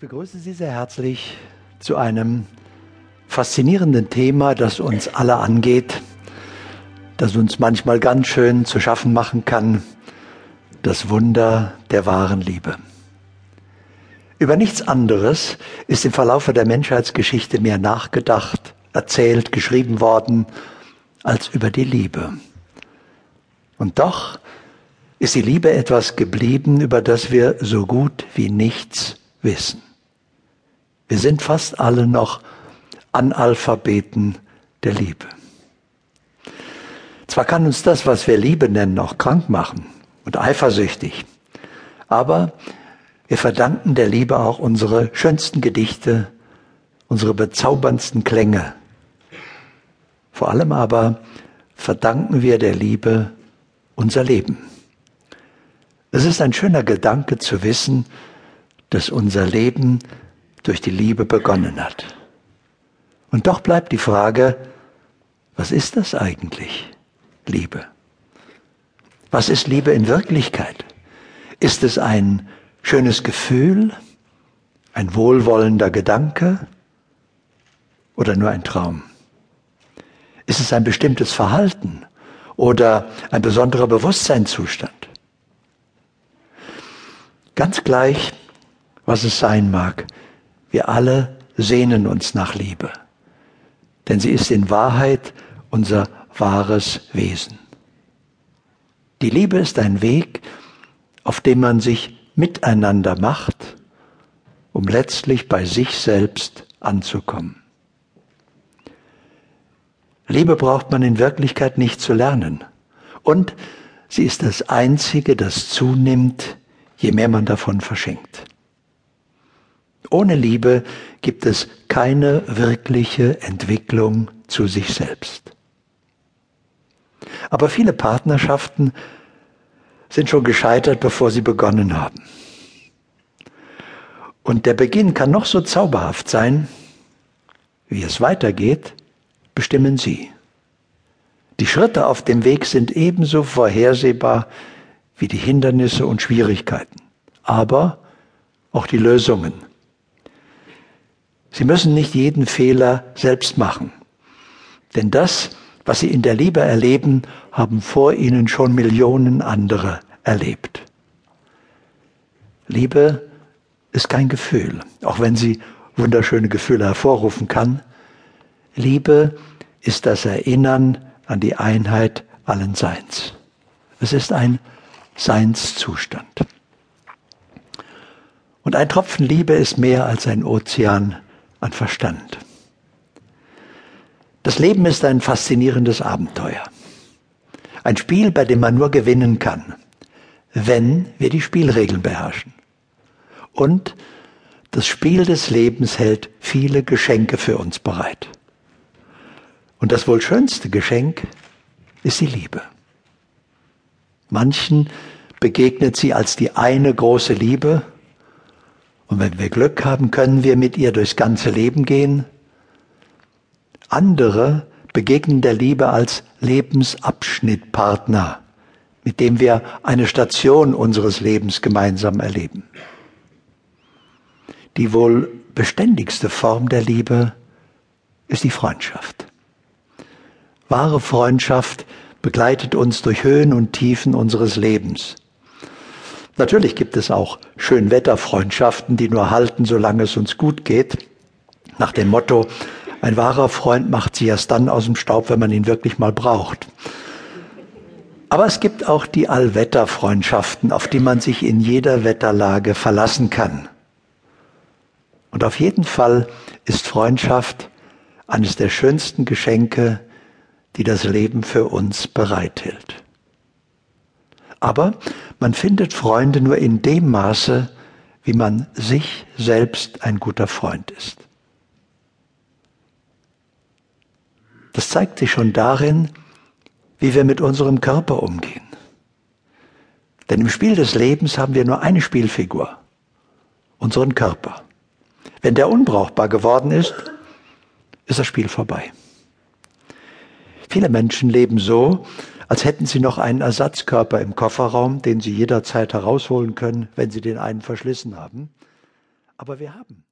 begrüße Sie sehr herzlich zu einem faszinierenden Thema, das uns alle angeht, das uns manchmal ganz schön zu schaffen machen kann, das Wunder der wahren Liebe. Über nichts anderes ist im Verlaufe der Menschheitsgeschichte mehr nachgedacht, erzählt, geschrieben worden, als über die Liebe. Und doch ist die Liebe etwas geblieben, über das wir so gut wie nichts wissen. Wir sind fast alle noch Analphabeten der Liebe. Zwar kann uns das, was wir Liebe nennen, auch krank machen und eifersüchtig, aber wir verdanken der Liebe auch unsere schönsten Gedichte, unsere bezauberndsten Klänge. Vor allem aber verdanken wir der Liebe unser Leben. Es ist ein schöner Gedanke zu wissen, dass unser Leben durch die Liebe begonnen hat. Und doch bleibt die Frage, was ist das eigentlich, Liebe? Was ist Liebe in Wirklichkeit? Ist es ein schönes Gefühl, ein wohlwollender Gedanke oder nur ein Traum? Ist es ein bestimmtes Verhalten oder ein besonderer Bewusstseinszustand? Ganz gleich, was es sein mag, wir alle sehnen uns nach Liebe, denn sie ist in Wahrheit unser wahres Wesen. Die Liebe ist ein Weg, auf dem man sich miteinander macht, um letztlich bei sich selbst anzukommen. Liebe braucht man in Wirklichkeit nicht zu lernen. Und sie ist das Einzige, das zunimmt, je mehr man davon verschenkt. Ohne Liebe gibt es keine wirkliche Entwicklung zu sich selbst. Aber viele Partnerschaften sind schon gescheitert, bevor sie begonnen haben. Und der Beginn kann noch so zauberhaft sein, wie es weitergeht, bestimmen Sie. Die Schritte auf dem Weg sind ebenso vorhersehbar wie die Hindernisse und Schwierigkeiten, aber auch die Lösungen. Sie müssen nicht jeden Fehler selbst machen. Denn das, was Sie in der Liebe erleben, haben vor Ihnen schon Millionen andere erlebt. Liebe ist kein Gefühl, auch wenn sie wunderschöne Gefühle hervorrufen kann. Liebe ist das Erinnern an die Einheit allen Seins. Es ist ein Seinszustand. Und ein Tropfen Liebe ist mehr als ein Ozean an Verstand. Das Leben ist ein faszinierendes Abenteuer. Ein Spiel, bei dem man nur gewinnen kann, wenn wir die Spielregeln beherrschen. Und das Spiel des Lebens hält viele Geschenke für uns bereit. Und das wohl schönste Geschenk ist die Liebe. Manchen begegnet sie als die eine große Liebe und wenn wir Glück haben, können wir mit ihr durchs ganze Leben gehen. Andere begegnen der Liebe als Lebensabschnittpartner, mit dem wir eine Station unseres Lebens gemeinsam erleben. Die wohl beständigste Form der Liebe ist die Freundschaft. Wahre Freundschaft begleitet uns durch Höhen und Tiefen unseres Lebens. Natürlich gibt es auch Schönwetterfreundschaften, die nur halten, solange es uns gut geht. Nach dem Motto, ein wahrer Freund macht sie erst dann aus dem Staub, wenn man ihn wirklich mal braucht. Aber es gibt auch die Allwetterfreundschaften, auf die man sich in jeder Wetterlage verlassen kann. Und auf jeden Fall ist Freundschaft eines der schönsten Geschenke, die das Leben für uns bereithält. Aber man findet Freunde nur in dem Maße, wie man sich selbst ein guter Freund ist. Das zeigt sich schon darin, wie wir mit unserem Körper umgehen. Denn im Spiel des Lebens haben wir nur eine Spielfigur, unseren Körper. Wenn der unbrauchbar geworden ist, ist das Spiel vorbei. Viele Menschen leben so, als hätten sie noch einen Ersatzkörper im Kofferraum, den sie jederzeit herausholen können, wenn sie den einen verschlissen haben. Aber wir haben.